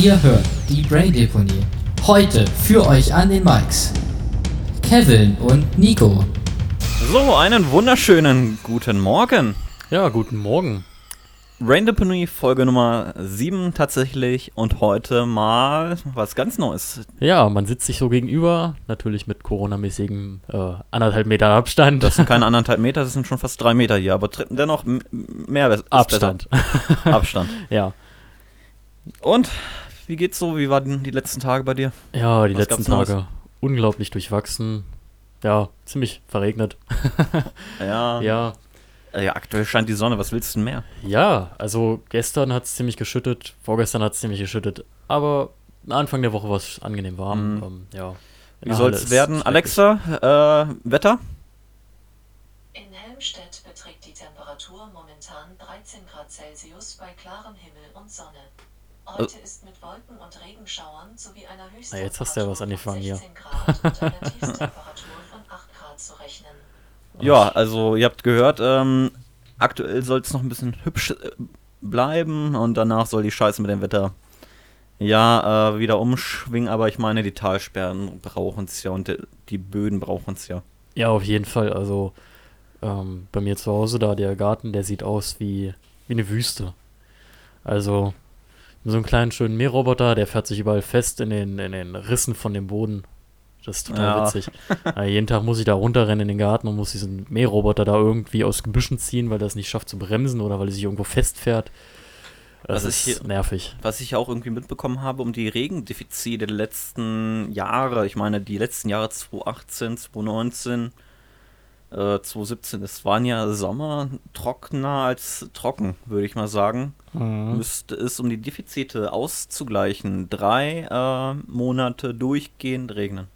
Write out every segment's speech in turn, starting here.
Ihr hört die Brain Deponie. Heute für euch an den Mics. Kevin und Nico. So, einen wunderschönen guten Morgen. Ja, guten Morgen. Brain Deponie Folge Nummer 7 tatsächlich und heute mal was ganz Neues. Ja, man sitzt sich so gegenüber, natürlich mit Corona-mäßigem äh, anderthalb Meter Abstand. Das sind keine anderthalb Meter, das sind schon fast drei Meter hier, aber dennoch mehr ist Abstand. Abstand. ja. Und wie geht's so? Wie waren die letzten Tage bei dir? Ja, die Was letzten gab's Neues? Tage unglaublich durchwachsen. Ja, ziemlich verregnet. Ja, Ja, ja aktuell scheint die Sonne, was willst du denn mehr? ja, also gestern hat es ziemlich geschüttet, vorgestern hat es ziemlich geschüttet, aber Anfang der Woche war es angenehm warm. Mhm. Ähm, ja. Wie Ja, soll's alles werden? Alexa, äh, Wetter? In Helmstedt beträgt die Temperatur momentan 13 Grad Celsius bei klarem Himmel und Sonne. Heute ist mit Wolken und Regenschauern sowie einer Na, jetzt hast du ja was Höchsttemperatur angefangen hier. von 16 Grad und einer Tiefstemperatur von 8 Grad zu rechnen. Ja, also ihr habt gehört, ähm, aktuell soll es noch ein bisschen hübsch äh, bleiben und danach soll die Scheiße mit dem Wetter ja äh, wieder umschwingen, aber ich meine, die Talsperren brauchen es ja und die, die Böden brauchen es ja. Ja, auf jeden Fall. Also ähm, bei mir zu Hause, da der Garten, der sieht aus wie, wie eine Wüste. Also so einen kleinen schönen Mähroboter, der fährt sich überall fest in den, in den Rissen von dem Boden. Das ist total Ja. witzig. Ja, jeden Tag muss ich da runterrennen in den Garten und muss diesen Mähroboter da irgendwie aus Gebüschen ziehen, weil er es nicht schafft zu bremsen oder weil er sich irgendwo festfährt. Das Was ich ist nervig. Was ich auch irgendwie mitbekommen habe, um die Regendefizite der letzten Jahre, ich meine, die letzten Jahre 2018, 2019, äh, 2017, es waren ja Sommer trockener als trocken, würde ich mal sagen. Mhm. müsste es, um die Defizite auszugleichen, drei äh, Monate durchgehend regnen.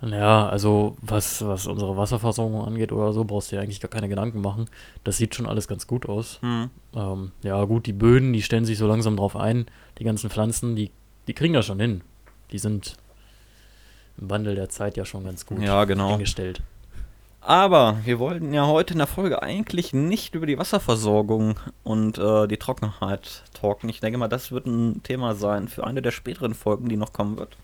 Ja, also was, was unsere Wasserversorgung angeht oder so, brauchst du dir eigentlich gar keine Gedanken machen. Das sieht schon alles ganz gut aus. Hm. Ähm, ja, gut, die Böden, die stellen sich so langsam drauf ein. Die ganzen Pflanzen, die, die kriegen das schon hin. Die sind im Wandel der Zeit ja schon ganz gut Ja, genau. eingestellt. Aber wir wollten ja heute in der Folge eigentlich nicht über die Wasserversorgung und äh, die Trockenheit talken. Ich denke mal, das wird ein Thema sein für eine der späteren Folgen, die noch kommen wird.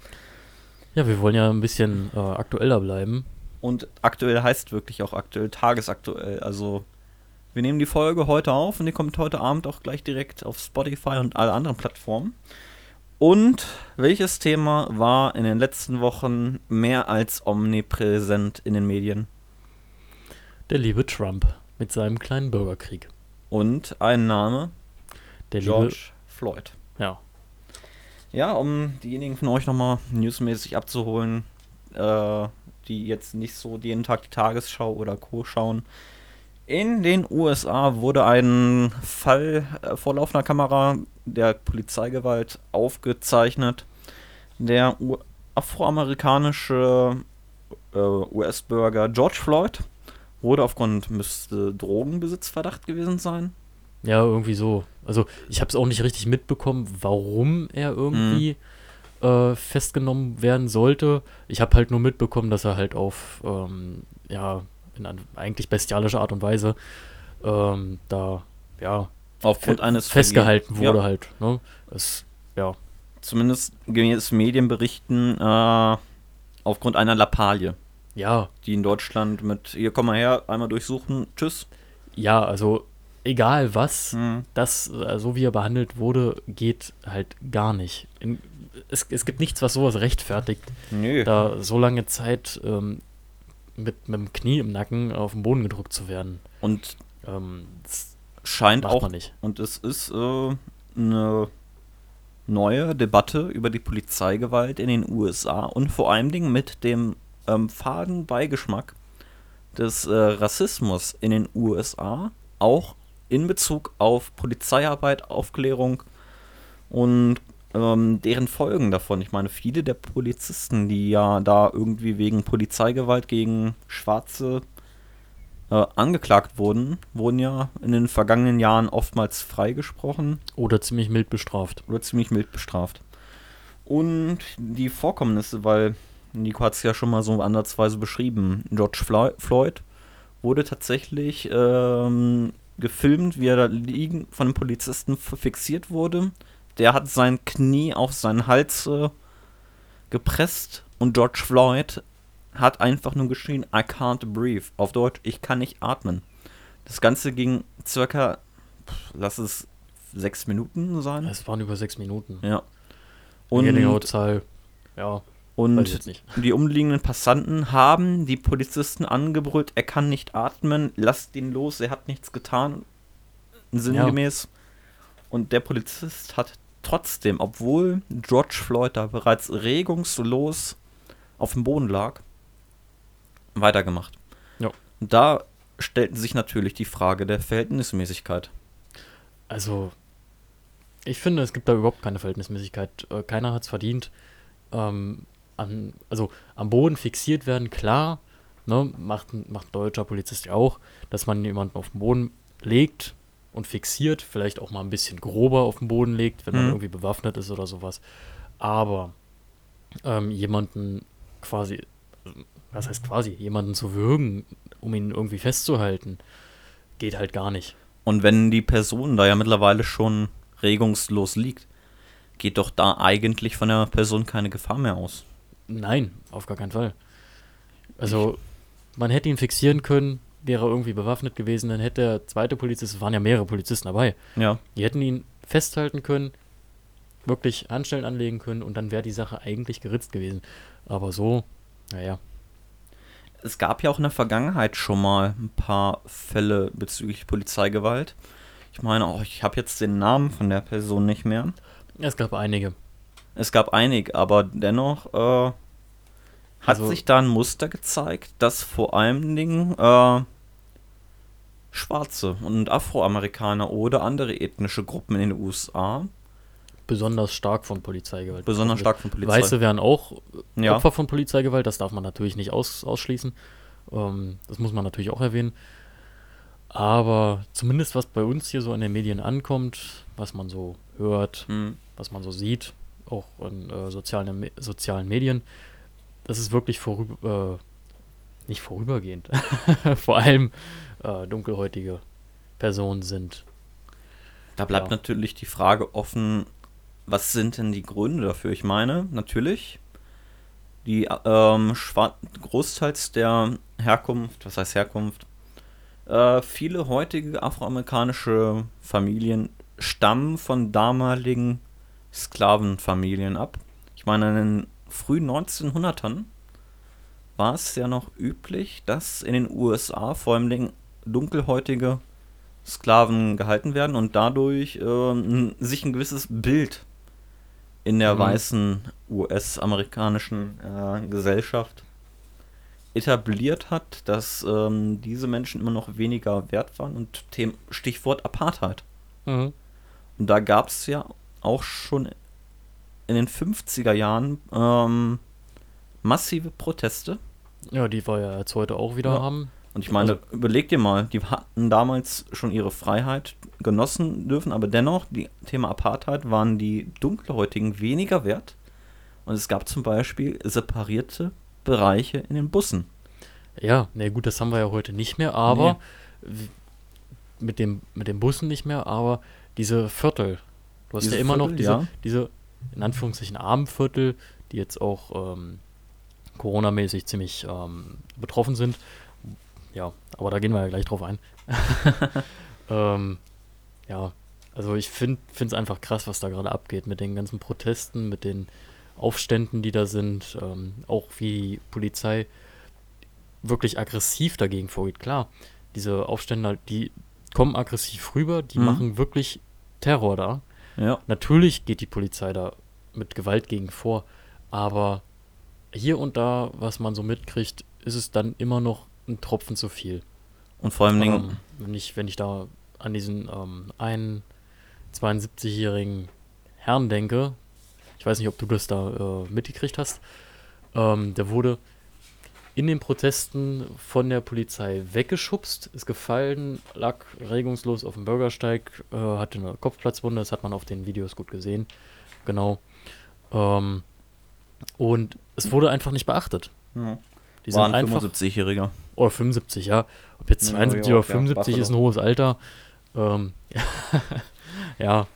Ja, wir wollen ja ein bisschen äh, aktueller bleiben. Und aktuell heißt wirklich auch aktuell, tagesaktuell. Also wir nehmen die Folge heute auf und die kommt heute Abend auch gleich direkt auf Spotify und alle anderen Plattformen. Und welches Thema war in den letzten Wochen mehr als omnipräsent in den Medien? Der liebe Trump mit seinem kleinen Bürgerkrieg. Und ein Name, Der George Floyd. liebe, ja. Ja, um diejenigen von euch nochmal newsmäßig abzuholen, äh, die jetzt nicht so jeden Tag die Tagesschau oder Co. schauen. In den USA wurde ein Fall äh, vor laufender Kamera der Polizeigewalt aufgezeichnet. Der U afroamerikanische äh, US-Bürger George Floyd wurde aufgrund müsste Drogenbesitzverdacht gewesen sein. Ja, irgendwie so. Also ich habe es auch nicht richtig mitbekommen, warum er irgendwie äh, festgenommen werden sollte. Ich habe halt nur mitbekommen, dass er halt auf, ähm, ja, in an, eigentlich bestialische Art und Weise ähm, da, ja, Aufgrund eines festgehalten Vergehen- Ja. wurde halt. Ne? Es, ja, zumindest gemäß Medienberichten äh, aufgrund einer Lappalie, ja, die in Deutschland mit hier komm mal her, einmal durchsuchen, tschüss. ja, also egal was, Hm. das, äh, so wie er behandelt wurde, geht halt gar nicht. In, es, es gibt nichts, was sowas rechtfertigt. Nö. da so lange Zeit ähm, mit, mit dem Knie im Nacken auf den Boden gedrückt zu werden. Und Ähm, scheint auch, nicht. und es ist äh, eine neue Debatte über die Polizeigewalt in den USA und vor allen Dingen mit dem ähm, faden Beigeschmack des äh, Rassismus in den USA, auch in Bezug auf Polizeiarbeit, Aufklärung und ähm, deren Folgen davon. Ich meine, viele der Polizisten, die ja da irgendwie wegen Polizeigewalt gegen Schwarze äh, angeklagt wurden, wurden ja in den vergangenen Jahren oftmals freigesprochen Oder ziemlich mild bestraft. oder ziemlich mild bestraft. Und die Vorkommnisse, weil Nico hat es ja schon mal so ansatzweise beschrieben, George Flo- Floyd wurde tatsächlich ähm, gefilmt, wie er da liegen von einem Polizisten fixiert wurde, der hat sein Knie auf seinen Hals äh, gepresst und George Floyd hat einfach nur geschrien, I can't breathe. Auf Deutsch, ich kann nicht atmen. Das Ganze ging circa, pff, lass es sechs Minuten sein. Es waren über sechs Minuten. Ja. Und die Zahl, ja, und die umliegenden Passanten haben die Polizisten angebrüllt, er kann nicht atmen, lasst ihn los, er hat nichts getan. Sinngemäß. Und der Polizist hat trotzdem, obwohl George Floyd da bereits regungslos auf dem Boden lag, weitergemacht. Ja. Und da stellten sich natürlich die Frage der Verhältnismäßigkeit. Also, ich finde, es gibt da überhaupt keine Verhältnismäßigkeit. Äh, keiner hat es verdient. Ähm, an, also am Boden fixiert werden, klar, ne, macht, ein- macht ein deutscher Polizist ja auch, dass man jemanden auf den Boden legt und fixiert, vielleicht auch mal ein bisschen grober auf den Boden legt, wenn man Mhm. irgendwie bewaffnet ist oder sowas. Aber ähm, jemanden quasi, was heißt quasi, jemanden zu würgen, um ihn irgendwie festzuhalten, geht halt gar nicht. Und wenn die Person da ja mittlerweile schon regungslos liegt, geht doch da eigentlich von der Person keine Gefahr mehr aus. Nein, auf gar keinen Fall. Also, man hätte ihn fixieren können, wäre irgendwie bewaffnet gewesen, dann hätte der zweite Polizist, es waren ja mehrere Polizisten dabei, Ja. die hätten ihn festhalten können, wirklich Handstellen anlegen können und dann wäre die Sache eigentlich geritzt gewesen. Aber so, naja, Es gab ja auch in der Vergangenheit schon mal ein paar Fälle bezüglich Polizeigewalt. Ich meine, oh, ich habe jetzt den Namen von der Person nicht mehr. es gab einige. Es gab einige, aber dennoch äh, hat Also- sich da ein Muster gezeigt, dass vor allen Dingen äh, Schwarze und Afroamerikaner oder andere ethnische Gruppen in den USA Besonders stark von Polizeigewalt. besonders betroffen stark von sind. Polizei. Weiße wären auch Ja. Opfer von Polizeigewalt, das darf man natürlich nicht aus, ausschließen. Ähm, das muss man natürlich auch erwähnen. Aber zumindest was bei uns hier so in den Medien ankommt, was man so hört, Hm. was man so sieht, auch in äh, sozialen, Me- sozialen Medien, das ist wirklich vorüber, äh, nicht vorübergehend, vor allem äh, dunkelhäutige Personen sind. Da bleibt Ja. natürlich die Frage offen, was sind denn die Gründe dafür? Ich meine, natürlich, die ähm, großteils der Herkunft, was heißt Herkunft, äh, viele heutige afroamerikanische Familien stammen von damaligen Sklavenfamilien ab. Ich meine, in den frühen 1900ern war es ja noch üblich, dass in den USA vor allem dunkelhäutige Sklaven gehalten werden und dadurch ähm, sich ein gewisses Bild in der Mhm. weißen US-amerikanischen äh, Gesellschaft etabliert hat, dass ähm, diese Menschen immer noch weniger wert waren und Stichwort Apartheid. Und da gab es ja auch schon in den 50er Jahren ähm, massive Proteste. Ja, die wir ja jetzt heute auch wieder Ja. haben. Und ich meine, Also- überleg dir mal, die hatten damals schon ihre Freiheit genossen dürfen, aber dennoch, die Thema Apartheid waren die Dunkelhäutigen weniger wert. Und es gab zum Beispiel separierte Bereiche in den Bussen. Ja, na gut, das haben wir ja heute nicht mehr, aber w- mit dem mit den Bussen nicht mehr, aber diese Viertel. Du hast Diese ja immer noch Viertel, diese, ja. diese in Anführungszeichen Armenviertel, die jetzt auch ähm, Corona-mäßig ziemlich ähm, betroffen sind. Ja, aber da gehen wir ja gleich drauf ein. ähm, ja, also ich finde es einfach krass, was da gerade abgeht mit den ganzen Protesten, mit den Aufständen, die da sind, ähm, auch wie die Polizei wirklich aggressiv dagegen vorgeht. Klar, diese Aufstände, die kommen aggressiv rüber, die Mhm. machen wirklich Terror da. Ja. Natürlich geht die Polizei da mit Gewalt gegen vor, aber hier und da, was man so mitkriegt, ist es dann immer noch ein Tropfen zu viel. Und vor allem Dingen, Ähm, wenn, ich, wenn ich da an diesen ähm, einen 72-jährigen Herrn denke, ich weiß nicht, ob du das da äh, mitgekriegt hast, ähm, der wurde in den Protesten von der Polizei weggeschubst, ist gefallen, lag regungslos auf dem Bürgersteig, äh, hatte eine Kopfplatzwunde, das hat man auf den Videos gut gesehen. Genau. Ähm, und es wurde einfach nicht beachtet. ja, Die war sind ein einfach 75-Jähriger. oder 75, ja. Ob jetzt Ja, 72 ja, oder ja, 75 ist ein hohes Alter. Ähm, ja,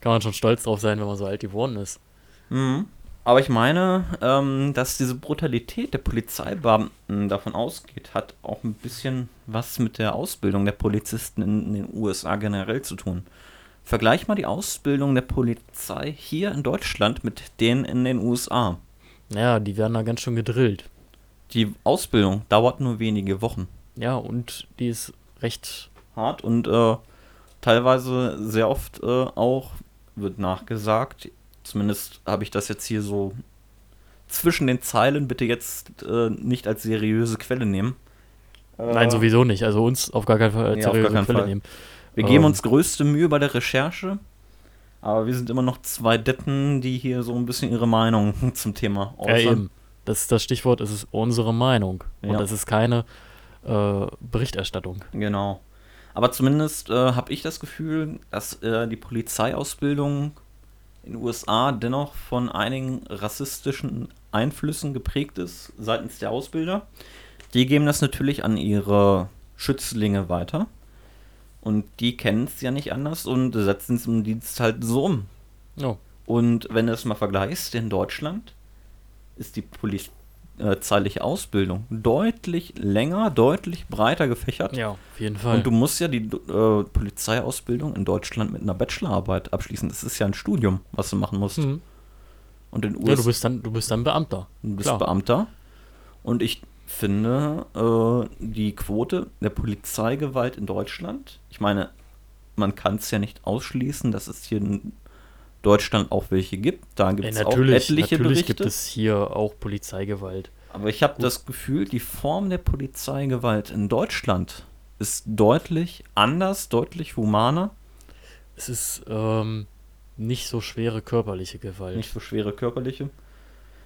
kann man schon stolz drauf sein, wenn man so alt geworden ist. Mhm. Aber ich meine, ähm, dass diese Brutalität der Polizeibeamten davon ausgeht, hat auch ein bisschen was mit der Ausbildung der Polizisten in, den USA generell zu tun. Vergleich mal die Ausbildung der Polizei hier in Deutschland mit denen in den USA. Ja, die werden da ganz schön gedrillt. Die Ausbildung dauert nur wenige Wochen. Ja, und die ist recht. Hart und äh, teilweise sehr oft äh, auch wird nachgesagt, zumindest habe ich das jetzt hier so zwischen den Zeilen bitte jetzt äh, nicht als seriöse Quelle nehmen. Nein, Äh, sowieso nicht. Also uns auf gar keinen Fall als Ja, auf gar seriöse keinen Quelle Fall. nehmen. Wir geben Ähm. uns größte Mühe bei der Recherche, aber wir sind immer noch zwei Deppen, die hier so ein bisschen ihre Meinung zum Thema Ja, äußern. eben. Das ist das Stichwort, es ist unsere Meinung. Und Ja. das ist keine äh, Berichterstattung. Genau. Aber zumindest äh, habe ich das Gefühl, dass äh, die Polizeiausbildung in den USA dennoch von einigen rassistischen Einflüssen geprägt ist seitens der Ausbilder. Die geben das natürlich an ihre Schützlinge weiter. Und die kennen es ja nicht anders und setzen es im Dienst halt so um. Ja. Und wenn du es mal vergleichst, in Deutschland ist die polizeiliche Ausbildung deutlich länger, deutlich breiter gefächert. ja, auf jeden Fall. Und du musst ja die äh, Polizeiausbildung in Deutschland mit einer Bachelorarbeit abschließen. Das ist ja ein Studium, was du machen musst. Mhm. Und in Ja, USA du bist dann, du bist dann Beamter. du bist klar. Beamter. Und ich finde, äh, die Quote der Polizeigewalt in Deutschland, ich meine, man kann es ja nicht ausschließen, dass es hier in Deutschland auch welche gibt. Da gibt es auch natürlich, etliche natürlich Berichte. gibt es hier auch Polizeigewalt. Aber ich habe das Gefühl, die Form der Polizeigewalt in Deutschland ist deutlich anders, deutlich humaner, Es ist ähm, nicht so schwere körperliche Gewalt. nicht so schwere körperliche.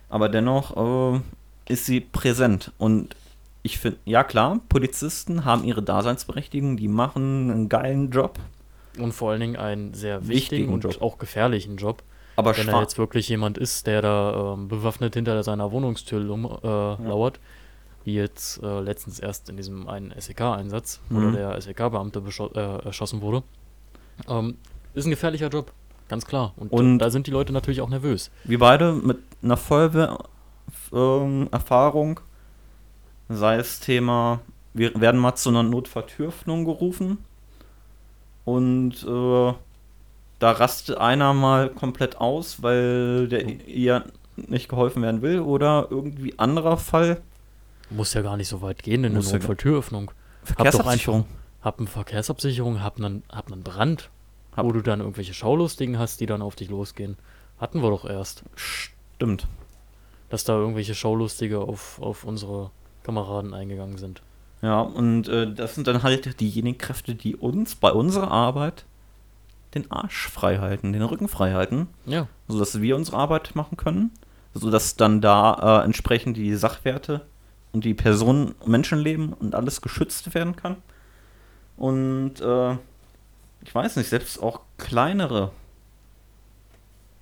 Aber dennoch äh, ist sie präsent. Und ich finde, ja klar, Polizisten haben ihre Daseinsberechtigung, die machen einen geilen Job. Und vor allen Dingen einen sehr Wichtigen wichtigen und Job. auch gefährlichen Job. Aber Wenn da jetzt wirklich jemand ist, der da ähm, bewaffnet hinter seiner Wohnungstür lum, äh, lauert, wie jetzt äh, letztens erst in diesem einen SEK-Einsatz, wo Mhm. der SEK-Beamte äh, erschossen wurde, ähm, ist ein gefährlicher Job, ganz klar. Und, Und- da sind die Leute natürlich auch nervös. wir beide mit einer Feuerwehr-Erfahrung, sei es Thema, wir werden mal zu einer Notfalltüröffnung gerufen und äh, da rastet einer mal komplett aus, weil der ihr nicht geholfen werden will oder irgendwie anderer Fall. Muss ja gar nicht so weit gehen in eine Notfalltüröffnung. Verkehrsabsicherung. Hab eine Verkehrsabsicherung, hab einen, hab einen Brand, Hab- wo du dann irgendwelche Schaulustigen hast, die dann auf dich losgehen. Hatten wir doch erst, Stimmt. dass da irgendwelche Schaulustige auf, auf unsere Kameraden eingegangen sind. Ja, und äh, das sind dann halt diejenigen Kräfte, die uns bei unserer Arbeit den Arsch frei halten, den Rücken frei halten, Ja, sodass wir unsere Arbeit machen können, sodass dann da äh, entsprechend die Sachwerte und die Personen, Menschenleben und alles geschützt werden kann. Und äh, ich weiß nicht, selbst auch kleinere.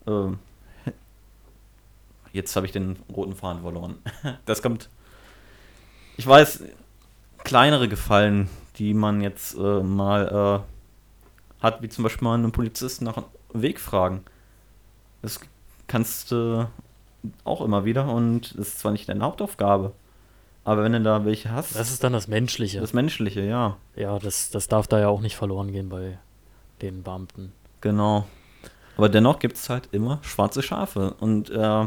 Äh, jetzt habe ich den roten Faden verloren. Das kommt. Ich weiß, kleinere Gefallen, die man jetzt äh, mal äh, hat, wie zum Beispiel mal einen Polizisten nach einem Weg fragen. Das kannst du auch immer wieder und das ist zwar nicht deine Hauptaufgabe, aber wenn du da welche hast, das ist dann das Menschliche. das Menschliche, ja, ja, das, das darf da ja auch nicht verloren gehen bei den Beamten. genau. Aber dennoch gibt es halt immer schwarze Schafe und äh,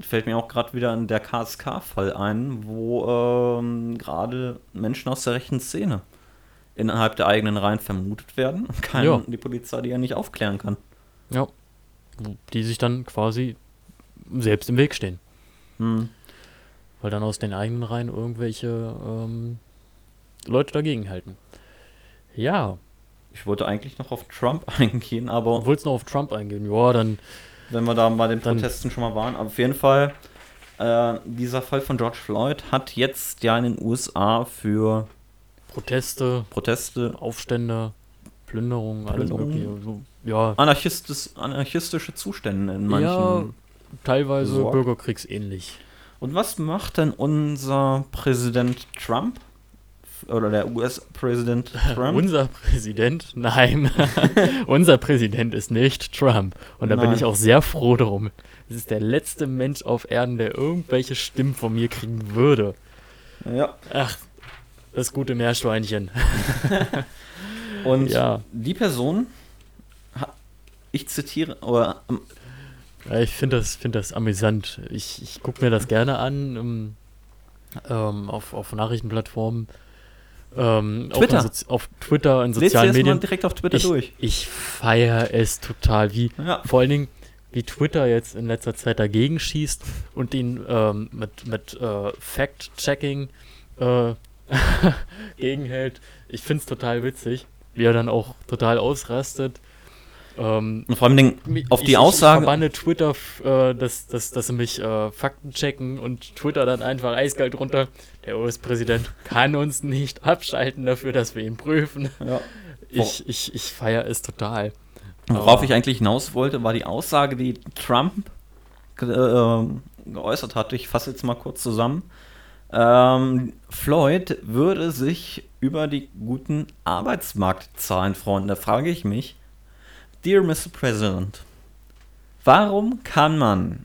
fällt mir auch gerade wieder an der KSK-Fall ein, wo ähm, gerade Menschen aus der rechten Szene innerhalb der eigenen Reihen vermutet werden und Ja. die Polizei die ja nicht aufklären kann. Ja. Die sich dann quasi selbst im Weg stehen. Hm. Weil dann aus den eigenen Reihen irgendwelche ähm, Leute dagegen halten. Ja, Ich wollte eigentlich noch auf Trump eingehen, aber du wolltest noch auf Trump eingehen. Ja, dann wenn wir da bei den Protesten schon mal waren. Aber auf jeden Fall, äh, dieser Fall von George Floyd hat jetzt ja in den USA für Proteste, Proteste Aufstände, Plünderungen, alles mögliche. So, ja, anarchistis, anarchistische Zustände in manchen. ja, teilweise Sorg. bürgerkriegsähnlich. Und was macht denn unser Präsident Trump oder der US-Präsident Trump. Unser Präsident, nein, unser Präsident ist nicht Trump. Und da bin Nein. ich auch sehr froh drum. Das ist der letzte Mensch auf Erden, der irgendwelche Stimmen von mir kriegen würde. ja. Ach, das gute Meerschweinchen. Und Ja. die Person, ich zitiere, oder ähm, Ja, ich finde das, find das amüsant. Ich, ich gucke mir das gerne an ähm, ähm, auf, auf Nachrichtenplattformen. Ähm, Twitter. in Sozi- auf Twitter, in lest sozialen mal Medien. direkt auf Twitter Ich, durch. ich feiere es total, wie Ja. vor allen Dingen, wie Twitter jetzt in letzter Zeit dagegen schießt und ihn ähm, mit, mit äh, Fact-Checking äh, gegenhält. Ich finde es total witzig, wie er dann auch total ausrastet. Ähm, Und vor allem auf die ich, Aussage, Ich verbanne Twitter, äh, dass, dass, dass sie mich äh, Fakten checken und Twitter dann einfach eiskalt runter. Der US-Präsident kann uns nicht abschalten dafür, dass wir ihn prüfen. ja. Ich, ich, ich feiere es total. worauf Aber- ich eigentlich hinaus wollte, war die Aussage, die Trump ge äh, geäußert hat. Ich fasse jetzt mal kurz zusammen. Ähm, Floyd würde sich über die guten Arbeitsmarktzahlen freuen. Da frage ich mich, Dear Mr. President, warum kann man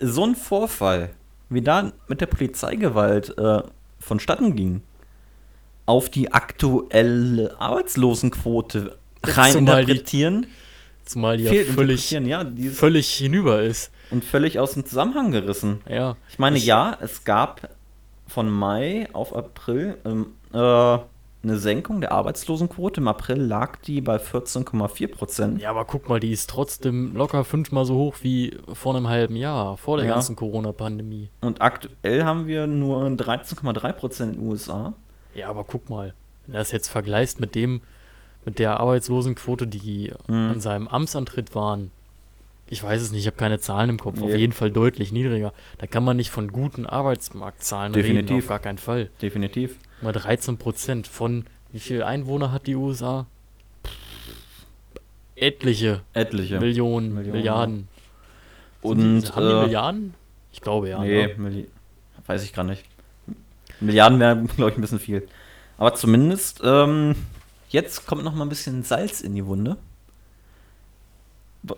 so einen Vorfall, wie da mit der Polizeigewalt äh, vonstatten ging, auf die aktuelle Arbeitslosenquote rein Zumal die- interpretieren? Zumal die ja völlig, ja, die völlig hinüber ist. und völlig aus dem Zusammenhang gerissen. Ja. Ich meine, ja, es gab von Mai auf April ähm, äh, eine Senkung der Arbeitslosenquote. Im April lag die bei 14,4 Prozent. Ja, aber guck mal, die ist trotzdem locker fünfmal so hoch wie vor einem halben Jahr, vor der Ja. ganzen Corona-Pandemie. Und aktuell haben wir nur 13,3 Prozent in den USA. Ja, aber guck mal, wenn du das jetzt vergleichst mit dem, mit der Arbeitslosenquote, die Mhm. an seinem Amtsantritt waren, ich weiß es nicht, ich habe keine Zahlen im Kopf, auf Nee. jeden Fall deutlich niedriger. Da kann man nicht von guten Arbeitsmarktzahlen reden, Definitiv. auf gar keinen Fall. Definitiv. Mal 13 Prozent von, wie viel Einwohner hat die USA? Etliche Etliche. Millionen, Millionen, Milliarden. Und die, haben die äh, Milliarden? Ich glaube ja. nee, Ne? Milli weiß ich gar nicht. Milliarden wäre, glaube ich, ein bisschen viel. Aber zumindest, ähm, jetzt kommt noch mal ein bisschen Salz in die Wunde.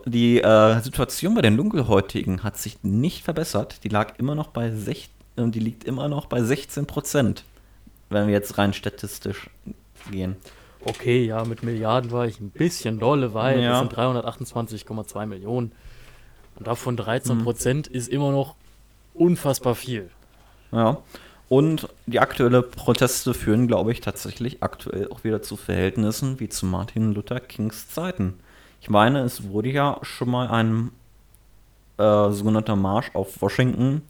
Die äh, Situation bei den Dunkelhäutigen hat sich nicht verbessert. Die lag immer noch bei sech äh, die liegt immer noch bei 16 Prozent, wenn wir jetzt rein statistisch gehen. Okay, ja, mit Milliarden war ich ein bisschen dolle, weil Ja. das sind 328,2 Millionen. Und davon 13 Mhm. Prozent ist immer noch unfassbar viel. Ja. Und die aktuelle Proteste führen, glaube ich, tatsächlich aktuell auch wieder zu Verhältnissen wie zu Martin Luther Kings Zeiten. Ich meine, es wurde ja schon mal ein äh, sogenannter Marsch auf Washington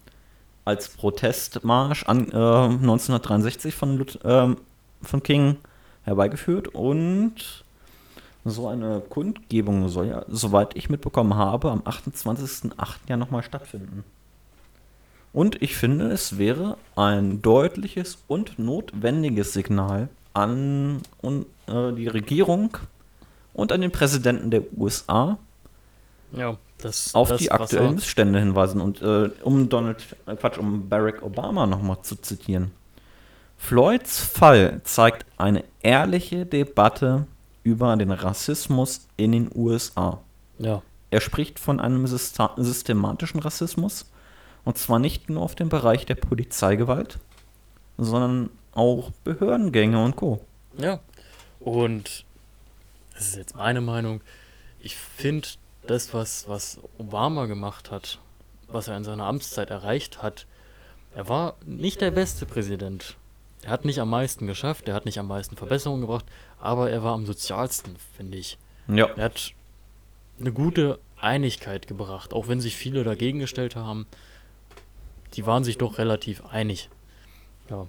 als Protestmarsch an, äh, 1963 von, Lut ähm, von King herbeigeführt und so eine Kundgebung soll ja, soweit ich mitbekommen habe, am 28.08. ja nochmal stattfinden. Und ich finde, es wäre ein deutliches und notwendiges Signal an un, äh, die Regierung und an den Präsidenten der USA, Ja, das auf das, die aktuellen Missstände hinweisen. Und äh, um Donald, äh, Quatsch, um Barack Obama nochmal zu zitieren. Floyds Fall zeigt eine ehrliche Debatte über den Rassismus in den USA. Ja, Er spricht von einem systematischen Rassismus. Und zwar nicht nur auf dem Bereich der Polizeigewalt, sondern auch Behördengänge und Co. ja. Und das ist jetzt meine Meinung. Ich finde, das, was, was Obama gemacht hat, was er in seiner Amtszeit erreicht hat, er war nicht der beste Präsident. Er hat nicht am meisten geschafft, er hat nicht am meisten Verbesserungen gebracht, aber er war am sozialsten, finde ich. Ja. Er hat eine gute Einigkeit gebracht, auch wenn sich viele dagegen gestellt haben. Die waren sich doch relativ einig. Ja.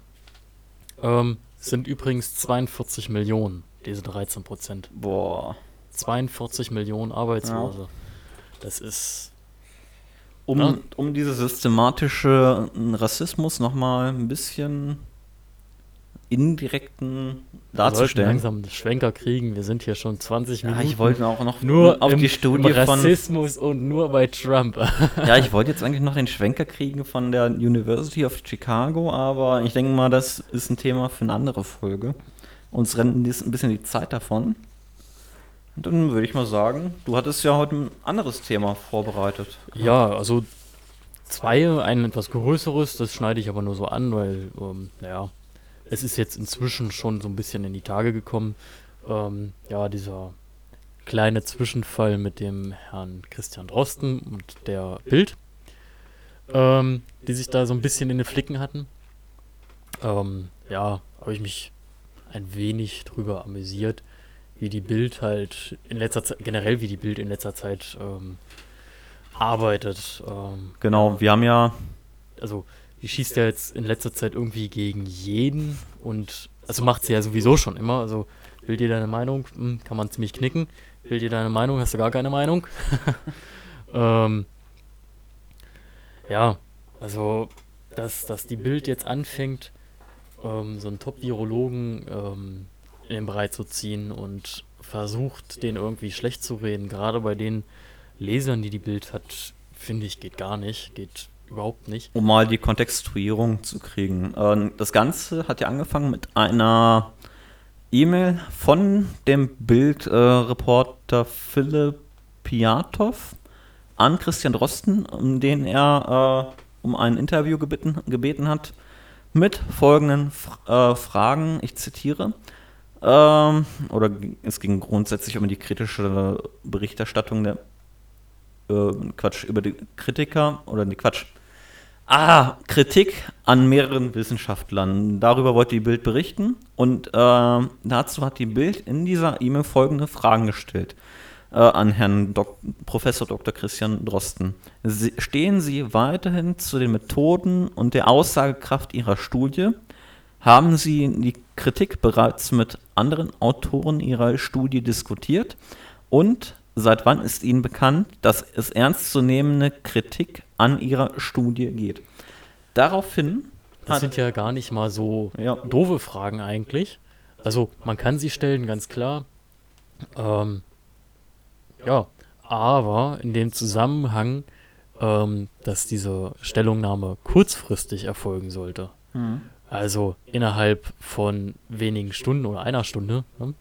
Ähm, es sind übrigens 42 Millionen, diese 13 Prozent. Boah. 42 Millionen Arbeitslose. Das ist. Um, Ja. um diese systematische Rassismus nochmal ein bisschen indirekten Wir darzustellen. langsam einen Schwenker kriegen. Wir sind hier schon 20 Ja, Minuten. ich wollte auch noch nur auf im, die Studie im von. Rassismus und nur bei Trump. Ja, ich wollte jetzt eigentlich noch den Schwenker kriegen von der University of Chicago, aber ich denke mal, das ist ein Thema für eine andere Folge. Uns rennt ein bisschen die Zeit davon. Dann würde ich mal sagen, du hattest ja heute ein anderes Thema vorbereitet. Ja, also zwei, ein etwas größeres, das schneide ich aber nur so an, weil, ähm, naja, es ist jetzt inzwischen schon so ein bisschen in die Tage gekommen. Ähm, ja, dieser kleine Zwischenfall mit dem Herrn Christian Drosten und der Bild, ähm, die sich da so ein bisschen in den Flicken hatten. Ähm, ja, habe ich mich ein wenig drüber amüsiert, wie die Bild halt in letzter Zeit, generell wie die Bild in letzter Zeit ähm, arbeitet. Ähm, Genau, wir haben ja, also die schießt ja jetzt in letzter Zeit irgendwie gegen jeden und also macht sie ja sowieso schon immer. Also will dir deine Meinung, hm, kann man ziemlich knicken. Will dir deine Meinung, hast du gar keine Meinung. ähm, ja, also dass, dass die Bild jetzt anfängt, ähm, so einen Top-Virologen ähm, in den Brei zu ziehen und versucht, den irgendwie schlecht zu reden, gerade bei den Lesern, die die Bild hat, finde ich, geht gar nicht, geht überhaupt nicht. um mal die Kontextuierung zu kriegen. Ähm, Das Ganze hat ja angefangen mit einer E-Mail von dem Bildreporter Philipp Piatow an Christian Drosten, um den er äh, um ein Interview gebeten, gebeten hat, mit folgenden äh, Fragen, ich zitiere. Ähm, oder es ging grundsätzlich um die kritische Berichterstattung der äh, Quatsch, über die Kritiker oder die Quatsch. Ah, Kritik an mehreren Wissenschaftlern. Darüber wollte die Bild berichten und äh, dazu hat die Bild in dieser E-Mail folgende Fragen gestellt äh, an Herrn Dok Professor Dr. Christian Drosten. Sie, stehen Sie weiterhin zu den Methoden und der Aussagekraft Ihrer Studie? Haben Sie die Kritik bereits mit anderen Autoren Ihrer Studie diskutiert? Und seit wann ist Ihnen bekannt, dass es ernstzunehmende Kritik an Ihrer Studie geht? Daraufhin Das sind ja gar nicht mal so Ja. doofe Fragen eigentlich. Also man kann sie stellen, ganz klar. Ähm, ja, aber in dem Zusammenhang, ähm, dass diese Stellungnahme kurzfristig erfolgen sollte. Mhm. Also innerhalb von wenigen Stunden oder einer Stunde. Ne?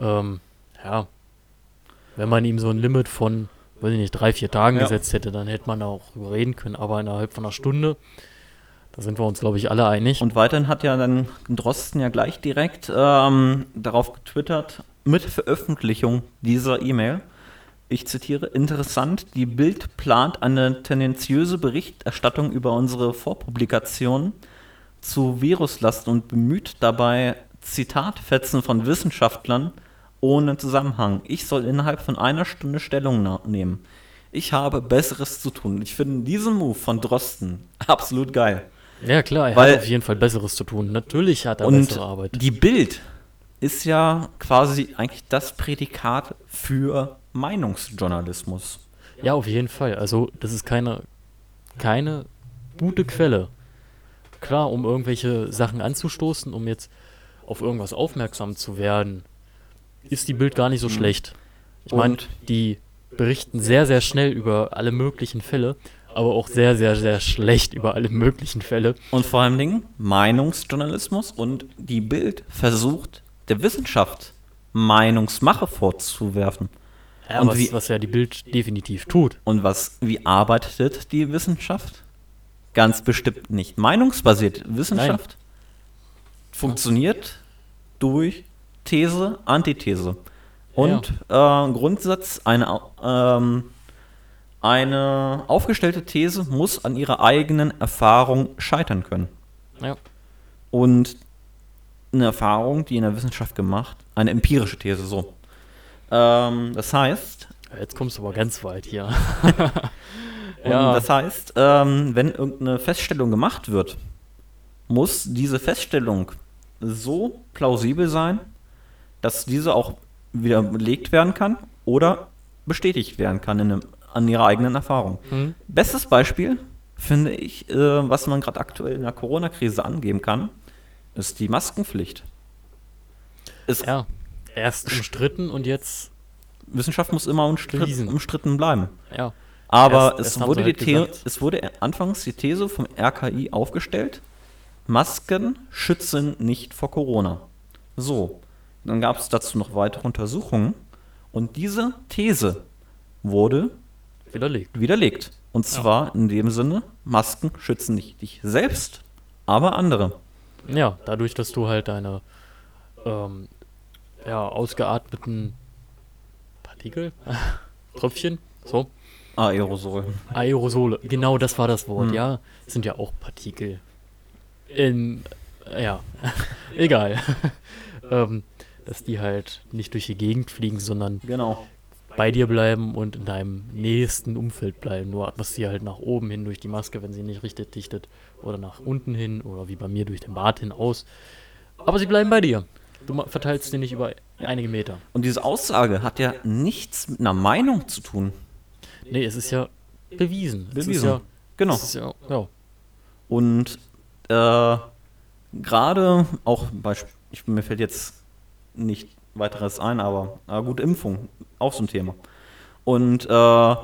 Ähm, ja, wenn man ihm so ein Limit von, weiß ich nicht, drei, vier Tagen Ja. gesetzt hätte, dann hätte man da auch drüber reden können. Aber innerhalb von einer Stunde, da sind wir uns, glaube ich, alle einig. Und weiterhin hat ja dann Drosten ja gleich direkt ähm, darauf getwittert, mit Veröffentlichung dieser E-Mail. Ich zitiere, interessant, die Bild plant eine tendenziöse Berichterstattung über unsere Vorpublikationen zu Viruslasten und bemüht dabei Zitatfetzen von Wissenschaftlern ohne Zusammenhang. Ich soll innerhalb von einer Stunde Stellung nehmen. Ich habe Besseres zu tun. Ich finde diesen Move von Drosten absolut geil. ja, klar, er Weil- hat auf jeden Fall Besseres zu tun. Natürlich hat er Und bessere Arbeit. die Bild ist ja quasi eigentlich das Prädikat für Meinungsjournalismus. Ja, auf jeden Fall. Also, das ist keine, keine gute Quelle. Klar, um irgendwelche Sachen anzustoßen, um jetzt auf irgendwas aufmerksam zu werden, ist die Bild gar nicht so schlecht. Ich meine, die berichten sehr, sehr schnell über alle möglichen Fälle, aber auch sehr, sehr, sehr schlecht über alle möglichen Fälle. Und vor allen Dingen Meinungsjournalismus und die Bild versucht der Wissenschaft Meinungsmache vorzuwerfen. Ja, Und was, wie- was ja die Bild definitiv tut. Und was, wie arbeitet die Wissenschaft? Ganz bestimmt nicht. Meinungsbasiert Wissenschaft funktioniert durch These, Antithese. Und äh, Grundsatz, eine, ähm, eine aufgestellte These muss an ihrer eigenen Erfahrung scheitern können. Ja. Und eine Erfahrung, die in der Wissenschaft gemacht, eine empirische These, so. Ähm, das heißt, Jetzt kommst du aber ganz weit hier. Ja. das heißt, ähm, wenn irgendeine Feststellung gemacht wird, muss diese Feststellung so plausibel sein, dass diese auch wieder belegt werden kann oder bestätigt werden kann in an ihrer eigenen Erfahrung. Hm? Bestes Beispiel finde ich, äh, was man gerade aktuell in der Corona-Krise angeben kann, ist die Maskenpflicht. Ist, Ja, erst umstritten und jetzt, Wissenschaft muss immer umstritten, umstritten bleiben. ja. Aber Erst- es, erst wurde die halt gesagt- es wurde anfangs die These vom RKI aufgestellt, Masken schützen nicht vor Corona. So, dann gab es dazu noch weitere Untersuchungen und diese These wurde Widerlegt. widerlegt. Und zwar in dem Sinne, Masken schützen nicht dich selbst, aber andere. Ja, dadurch, dass du halt deine ähm, ja, ausgeatmeten Partikel, Tröpfchen, so, Aerosol. Aerosole, genau das war das Wort, Hm. ja, sind ja auch Partikel. In, ja, egal. ähm, dass die halt nicht durch die Gegend fliegen, sondern Genau. bei dir bleiben und in deinem nächsten Umfeld bleiben. Nur atmest sie halt nach oben hin durch die Maske, wenn sie nicht richtig dichtet. Oder nach unten hin oder wie bei mir durch den Bart hin aus. Aber sie bleiben bei dir. Du verteilst sie nicht über einige Meter. Und diese Aussage hat ja nichts mit einer Meinung zu tun. Nee, es ist ja bewiesen. Bewiesen. ja, Genau. ja, ja. Und äh, gerade auch bei, Sp- ich, mir fällt jetzt nicht weiteres ein, aber, aber gut, Impfung, auch so ein Thema. Und äh,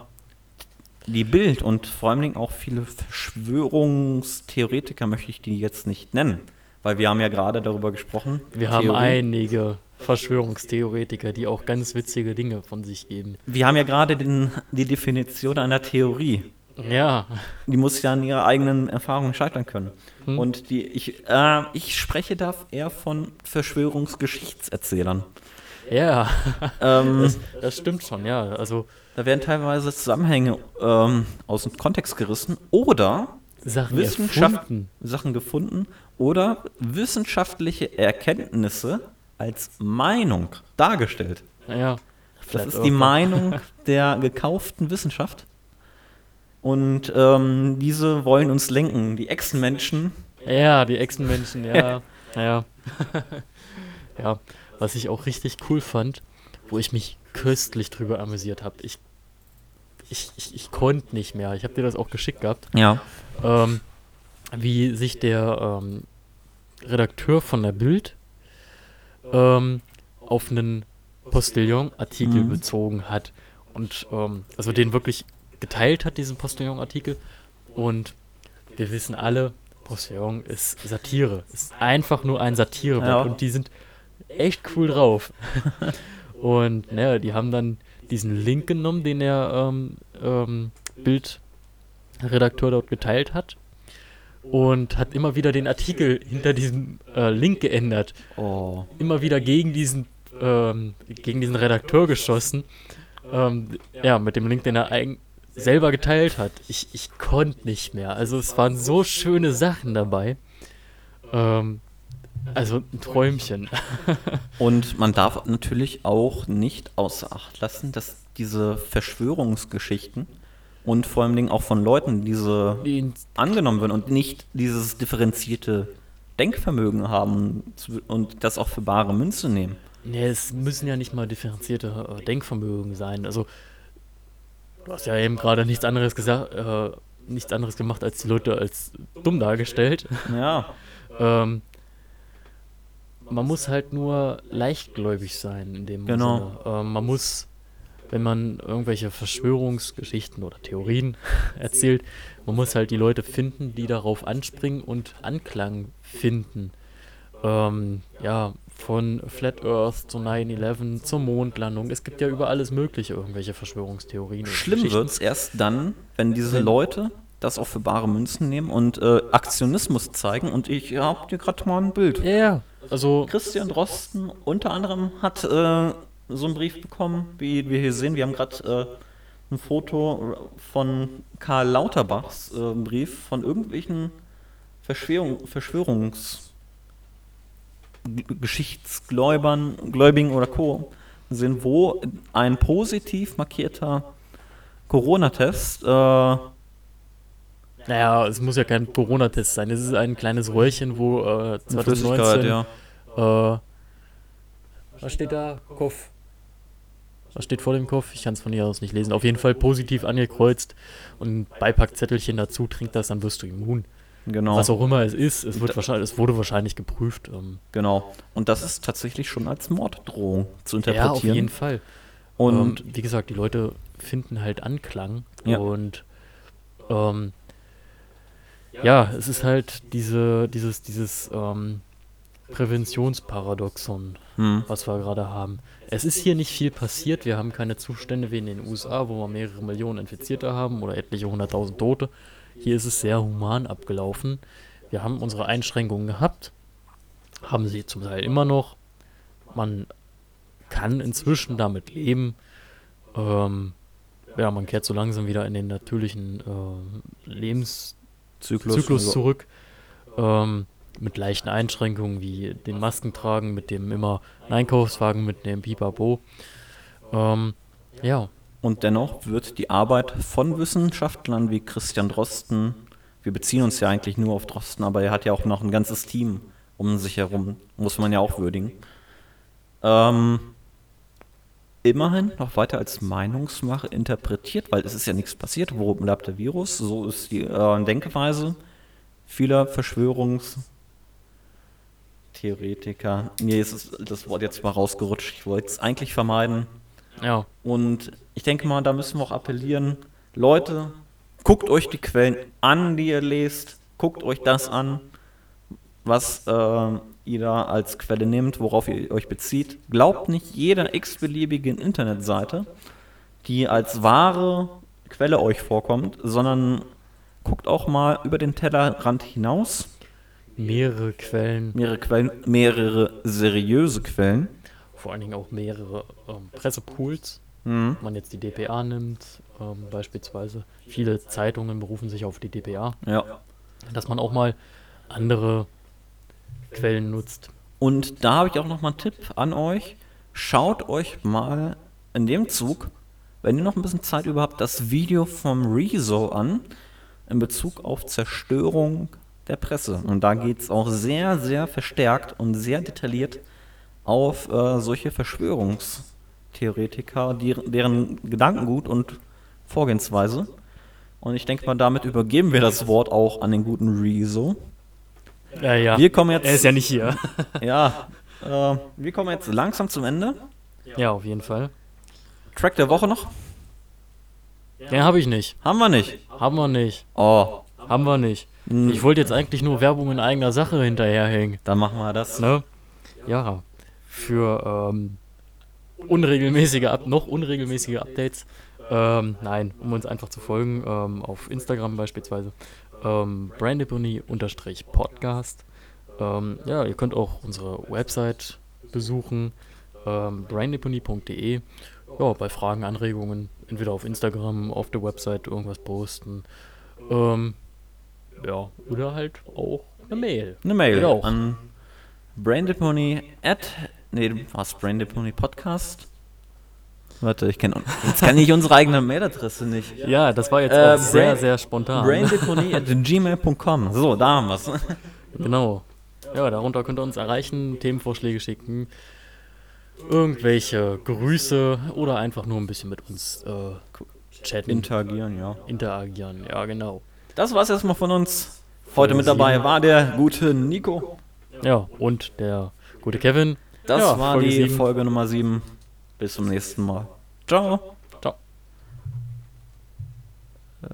die Bild und vor allen Dingen auch viele Verschwörungstheoretiker möchte ich die jetzt nicht nennen, weil wir haben ja gerade darüber gesprochen. Wir haben Theorie. einige Verschwörungstheoretiker, die auch ganz witzige Dinge von sich geben. Wir haben ja gerade den, die Definition einer Theorie. Ja, Die muss ja an ihrer eigenen Erfahrung scheitern können. Hm. Und die, ich, äh, ich spreche da eher von Verschwörungsgeschichtserzählern. ja, Ähm, das, das stimmt schon, ja. Also da werden teilweise Zusammenhänge ähm, aus dem Kontext gerissen oder Sachen Wissenschaft erfunden. Sachen gefunden oder wissenschaftliche Erkenntnisse als Meinung dargestellt. Ja. Das ist die. Meinung der gekauften Wissenschaft. Und ähm, diese wollen uns lenken. Die Echsenmenschen Ja, die Echsenmenschen, ja. ja. ja, was ich auch richtig cool fand, wo ich mich köstlich drüber amüsiert habe. Ich, ich, ich, ich konnte nicht mehr. Ich habe dir das auch geschickt gehabt. Ja. Ähm, wie sich der ähm, Redakteur von der Bild ähm, auf einen Postillon-Artikel Mhm. bezogen hat. Und ähm, also den wirklich geteilt hat, diesen Postillon-Artikel. Und wir wissen alle, Postillon ist Satire. Ist einfach nur ein Satireblatt. Ja. Und die sind echt cool drauf. und naja, die haben dann diesen Link genommen, den der ähm, ähm, Bildredakteur dort geteilt hat. Und hat immer wieder den Artikel hinter diesem äh, Link geändert Oh. immer wieder gegen diesen, ähm, gegen diesen Redakteur geschossen. Ähm, ja, mit dem Link, den er eigen selber geteilt hat. Ich, ich konnte nicht mehr. Also es waren so schöne Sachen dabei. Ähm, also ein Träumchen. Und man darf natürlich auch nicht außer Acht lassen, dass diese Verschwörungsgeschichten und vor allen Dingen auch von Leuten, die diese Die- angenommen werden und nicht dieses differenzierte Denkvermögen haben und das auch für bare Münze nehmen. Nee, es müssen ja nicht mal differenzierte äh, Denkvermögen sein. Also, du hast ja eben gerade nichts anderes gesagt, äh, nichts anderes gemacht, als die Leute als dumm dargestellt. Ja, Ähm, man muss halt nur leichtgläubig sein in dem Genau. Sinne. Ähm, man muss, wenn man irgendwelche Verschwörungsgeschichten oder Theorien erzählt, man muss halt die Leute finden, die darauf anspringen und Anklang finden. Ähm, ja, von Flat Earth zu 9-11 zur Mondlandung. Es gibt ja über alles Mögliche irgendwelche Verschwörungstheorien. schlimm wird es erst dann, wenn diese Leute das auch für bare Münzen nehmen und äh, Aktionismus zeigen. Und ich hab dir gerade mal ein Bild. Ja, ja. Also, Christian Drosten unter anderem hat äh, so einen Brief bekommen, wie wir hier sehen. Wir haben gerade äh, ein Foto von Karl Lauterbachs äh, Brief von irgendwelchen Verschwörung, Verschwörungs G- Geschichtsgläubern, Gläubigen oder Co. sehen, wo ein positiv markierter Corona-Test äh, Naja, es muss ja kein Corona-Test sein. Es ist ein kleines Röhrchen, wo äh, eine Flüssigkeit, 2019. ja. Äh, was steht da? Kopf. Was steht vor dem Kopf? Ich kann es von hier aus nicht lesen. Auf jeden Fall positiv angekreuzt und ein Beipackzettelchen dazu. Trink das, dann wirst du immun. Genau. Was auch immer es ist, es, wird wahrscheinlich, es wurde wahrscheinlich geprüft. Ähm, Genau. Und das ist tatsächlich schon als Morddrohung zu ja, interpretieren. auf jeden Fall. Und ähm, wie gesagt, die Leute finden halt Anklang Ja. und ähm, ja, es ist halt diese, dieses, dieses ähm, Präventionsparadoxon, hm, was wir gerade haben. Es ist hier nicht viel passiert. Wir haben keine Zustände wie in den USA, wo wir mehrere Millionen Infizierte haben oder etliche hunderttausend Tote. Hier ist es sehr human abgelaufen. Wir haben unsere Einschränkungen gehabt, haben sie zum Teil immer noch. Man kann inzwischen damit leben. Ähm, ja, man kehrt so langsam wieder in den natürlichen äh, Lebenszyklus Zyklus. zurück. Ähm, mit leichten Einschränkungen wie den Maskentragen, mit dem immer Einkaufswagen mitnehmen, pipapo. Ähm, ja, Und dennoch wird die Arbeit von Wissenschaftlern wie Christian Drosten, wir beziehen uns ja eigentlich nur auf Drosten, aber er hat ja auch noch ein ganzes Team um sich herum, muss man ja auch würdigen, ähm, immerhin noch weiter als Meinungsmache interpretiert, weil es ist ja nichts passiert, wo bleibt der Virus, so ist die äh, Denkweise vieler Verschwörungstheoretiker. Mir ist das Wort jetzt mal rausgerutscht, ich wollte es eigentlich vermeiden. ja, Und ich denke mal, da müssen wir auch appellieren. Leute, guckt euch die Quellen an, die ihr lest. Guckt euch das an, was äh, ihr da als Quelle nehmt, worauf ihr euch bezieht. Glaubt nicht jeder x-beliebigen Internetseite, die als wahre Quelle euch vorkommt, sondern guckt auch mal über den Tellerrand hinaus. Mehrere Quellen, Mehrere Quellen, mehrere seriöse Quellen. vor allen Dingen auch mehrere ähm, Pressepools. Mhm. Wenn man jetzt die DPA nimmt, ähm, beispielsweise. Viele Zeitungen berufen sich auf die DPA, Ja. dass man auch mal andere Quellen nutzt. Und da habe ich auch noch mal einen Tipp an euch. Schaut euch mal in dem Zug, wenn ihr noch ein bisschen Zeit über habt, das Video vom Rezo an in Bezug auf Zerstörung der Presse. Und da geht es auch sehr, sehr verstärkt und sehr detailliert auf äh, solche Verschwörungstheoretiker, die, deren Gedankengut und Vorgehensweise. Und ich denke mal, damit übergeben wir das Wort auch an den guten Rezo. Ja, ja. Wir kommen jetzt. er ist ja nicht hier. Ja, äh, wir kommen jetzt langsam zum Ende. ja, auf jeden Fall. Track der Woche noch? Den habe ich nicht. Haben wir nicht. Haben wir nicht. Oh, Haben wir nicht. Hm. Ich wollte jetzt eigentlich nur Werbung in eigener Sache hinterherhängen. dann machen wir das. Ne? Ja. Für ähm, unregelmäßige, Up noch unregelmäßige Updates. Ähm, nein, um uns einfach zu folgen, ähm, auf Instagram beispielsweise. Ähm, Braindeponie-Podcast. Ähm, ja, ihr könnt auch unsere Website besuchen, ähm, braindeponie.de. Ja, bei Fragen, Anregungen, entweder auf Instagram, auf der Website irgendwas posten. Ähm, ja, oder halt auch eine Mail. Eine Mail Geht auch. an braindepony at, nee, was, braindepony Podcast? Warte, ich kenne, jetzt kann ich unsere eigene Mailadresse nicht. Ja, das war jetzt Äh, auch sehr, sehr spontan. braindepony at gmail.com. So, da haben wir's. Genau. Ja, darunter könnt ihr uns erreichen, Themenvorschläge schicken, irgendwelche Grüße oder einfach nur ein bisschen mit uns äh, chatten, Interagieren, ja. interagieren. Ja, genau. Das war's erstmal von uns. Heute mit dabei war der gute Nico. Ja, und der gute Kevin. Das Ja, war Folge die sieben. Folge Nummer 7. Bis zum nächsten Mal. Ciao. Ciao. Äh,